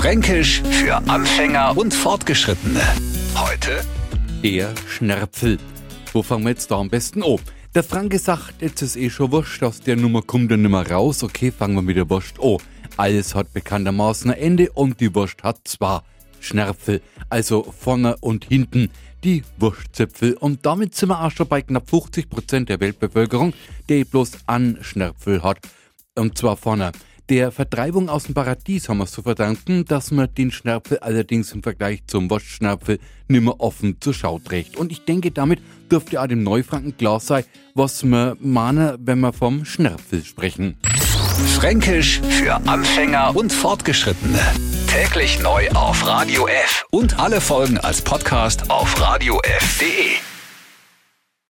Fränkisch für Anfänger und Fortgeschrittene. Heute Der Schnärpfel. Wo fangen wir jetzt da am besten an? Der Franke sagt, jetzt ist eh schon wurscht, aus der Nummer kommt er nimmer raus. Okay, fangen wir mit der Wurst an. Alles hat bekanntermaßen ein Ende und die Wurst hat zwar Schnärpfel, also vorne und hinten die Wurstzipfel. Und damit sind wir auch schon bei knapp 50% der Weltbevölkerung, die bloß an Schnärpfel hat. Und zwar vorne. Der Vertreibung aus dem Paradies haben wir es zu verdanken, dass man den Schnärpfel allerdings im Vergleich zum Wurstschnärpfel nimmer offen zur Schau trägt. Und ich denke, damit dürfte auch dem Neufranken klar sein, was wir meinen, wenn wir vom Schnärpfel sprechen. Fränkisch für Anfänger und Fortgeschrittene. Täglich neu auf Radio F und alle Folgen als Podcast auf radiof.de.